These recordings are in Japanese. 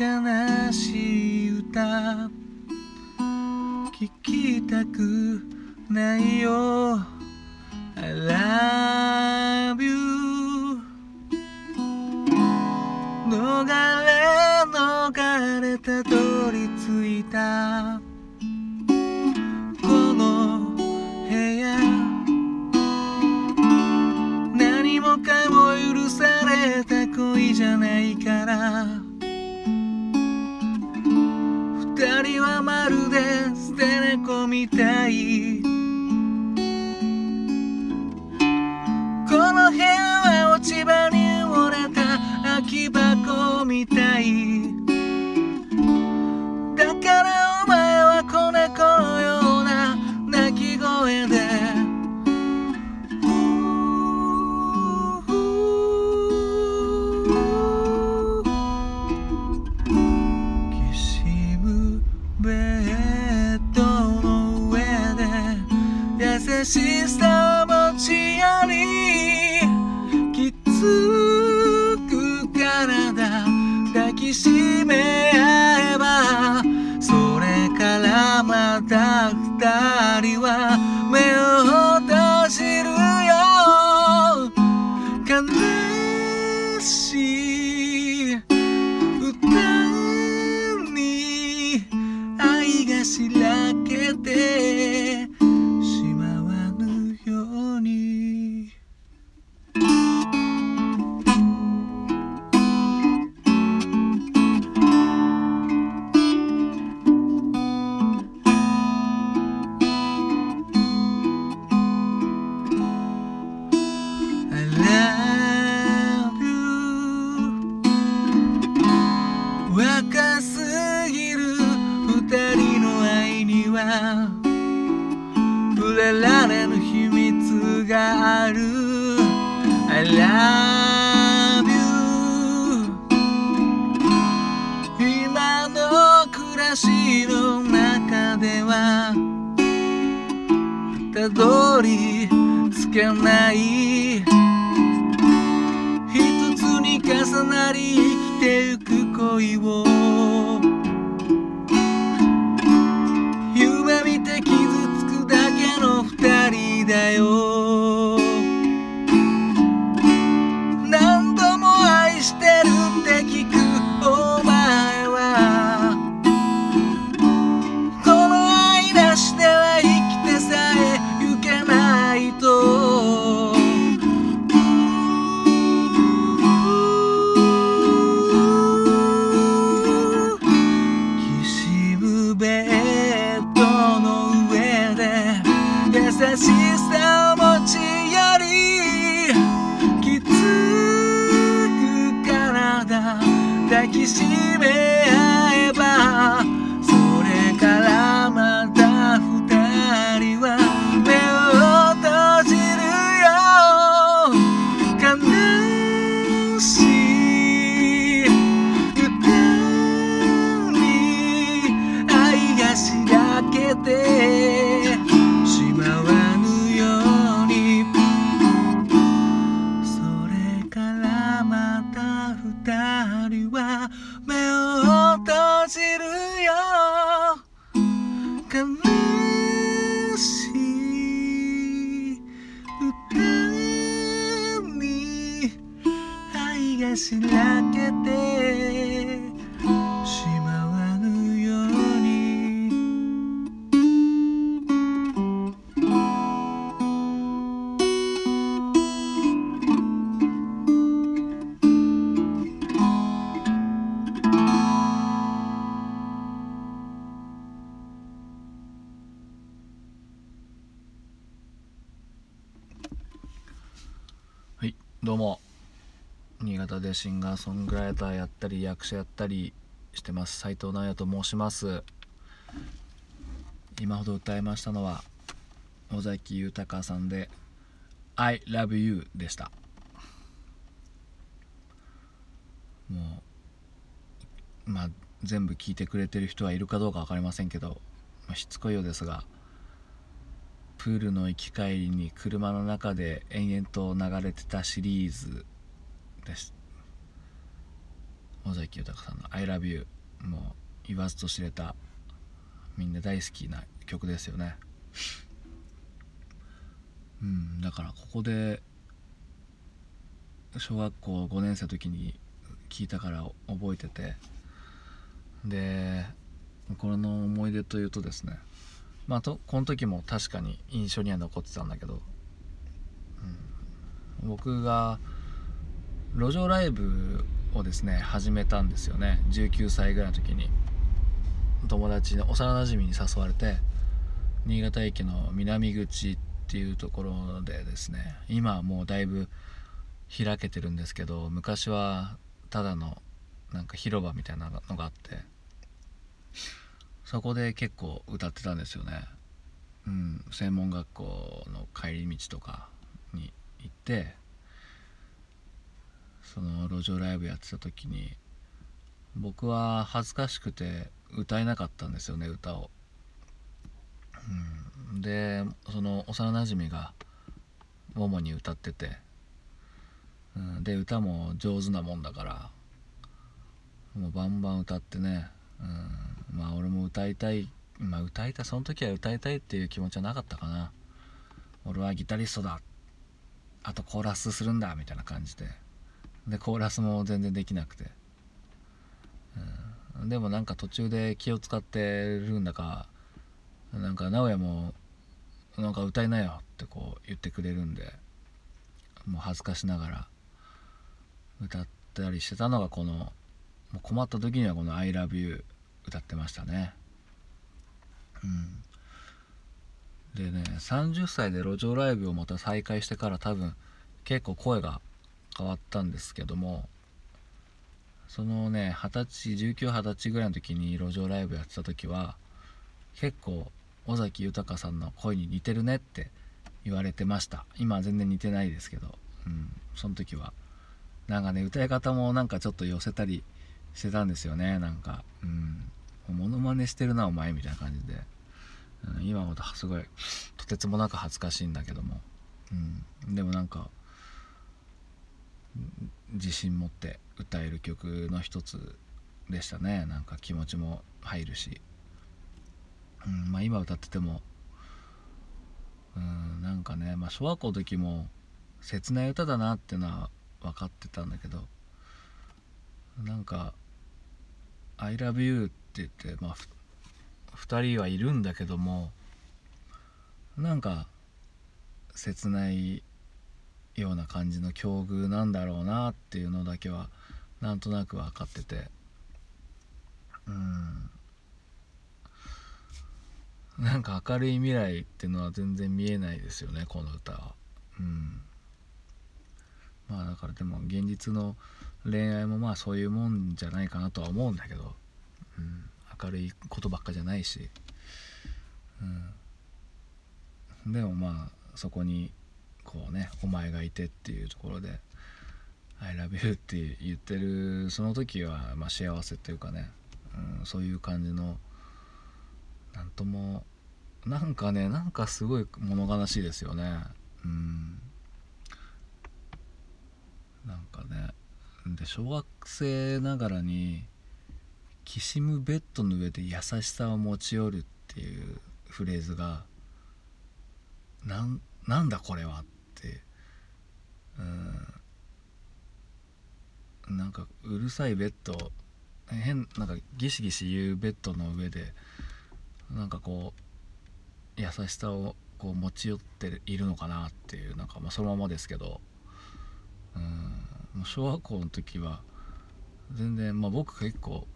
悲しい歌聞きたくないよ。I love you 逃れ逃れたどり着いた。この部屋。何もかも許された恋じゃないから。二人はまるで捨て猫みたいは触れられぬ秘密がある。I love you 今の暮らしの中ではたどり着けないがしらけてしまわぬように。はいどうも。潟でシンガーソングライターやったり役者やったりしてます。斉藤直也と申します。今ほど歌いましたのは尾崎豊さんで「I love you」でした。もうまあ全部聞いてくれてる人はいるかどうか分かりませんけど、まあ、しつこいようですがプールの行き帰りに車の中で延々と流れてたシリーズです。尾崎豊さんの「I love you」もう言わずと知れたみんな大好きな曲ですよね。うんだからここで小学校5年生の時に聞いたから覚えててでこれの思い出というとですねまあとこの時も確かに印象には残ってたんだけど、うん、僕が路上ライブをですね始めたんですよね。19歳ぐらいの時に。友達の幼なじみに誘われて新潟駅の南口っていうところでですね今はもうだいぶ開けてるんですけど昔はただのなんか広場みたいなのがあってそこで結構歌ってたんですよね。うん専門学校の帰り道とかに行ってその路上ライブやってた時に僕は恥ずかしくて歌えなかったんですよね歌を、うん、でその幼なじみが主に歌っててうん、で歌も上手なもんだからもうバンバン歌ってね、うん、まあ俺も歌いたいまあ歌いたいその時は歌いたいっていう気持ちはなかったかな。俺はギタリストだ。あとコーラスするんだみたいな感じで。でコーラスも全然できなくて、うん、でもなんか途中で気を使ってるんだかなんか直哉もなんか歌いなよってこう言ってくれるんでもう恥ずかしながら歌ったりしてたのがこのもう困った時にはこの「ILOVEYOU」歌ってましたね。うん。でね30歳で路上ライブをまた再開してから多分結構声が変わったんですけどもそのね二十歳1920歳ぐらいの時に路上ライブやってた時は結構尾崎豊さんの声に似てるねって言われてました。今は全然似てないですけど、うん、その時は。なんかね歌い方もなんかちょっと寄せたりしてたんですよね。なんかうんモノマネしてるなお前みたいな感じで、うん、今ほどすごいとてつもなく恥ずかしいんだけども、うん、でもなんか自信持って歌える曲の一つでしたね。なんか気持ちも入るし、うんまあ、今歌っててもうんなんかね、まあ、小学校の時も切ない歌だなっていうのは分かってたんだけどなんか「I love you」って言って、まあ、2人はいるんだけどもなんか切ないような感じの境遇なんだろうなっていうのだけはなんとなく分かってて。うん。なんか明るい未来っていうのは全然見えないですよねこの歌は。うん。まあだからでも現実の恋愛もまあそういうもんじゃないかなとは思うんだけど、うん、明るいことばっかじゃないし、うん、でもまあそこにこうね「お前がいて」っていうところで「I love you」って言ってるその時はまあ幸せっていうかね、うん、そういう感じのなんともなんかねなんかすごい物悲しいですよね。うん。なんかねで小学生ながらに「きしむベッドの上で優しさを持ち寄る」っていうフレーズがななんだこれはってうん。なんかうるさいベッド。変なんかギシギシ言うベッドの上でなんかこう優しさをこう持ち寄っているのかなっていうなんかまあそのままですけど。うん。小学校の時は全然まあ僕結構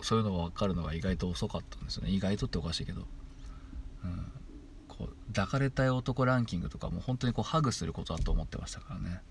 そういうのが分かるのが意外と遅かったんですよね。意外とっておかしいけど、うん、抱かれたい男ランキングとかも本当にこうハグすることだと思ってましたからね。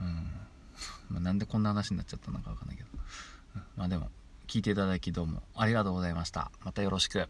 うん。まあ、なんでこんな話になっちゃったのかわかんないけど、うん、まあでも聞いていただきどうもありがとうございました。またよろしく。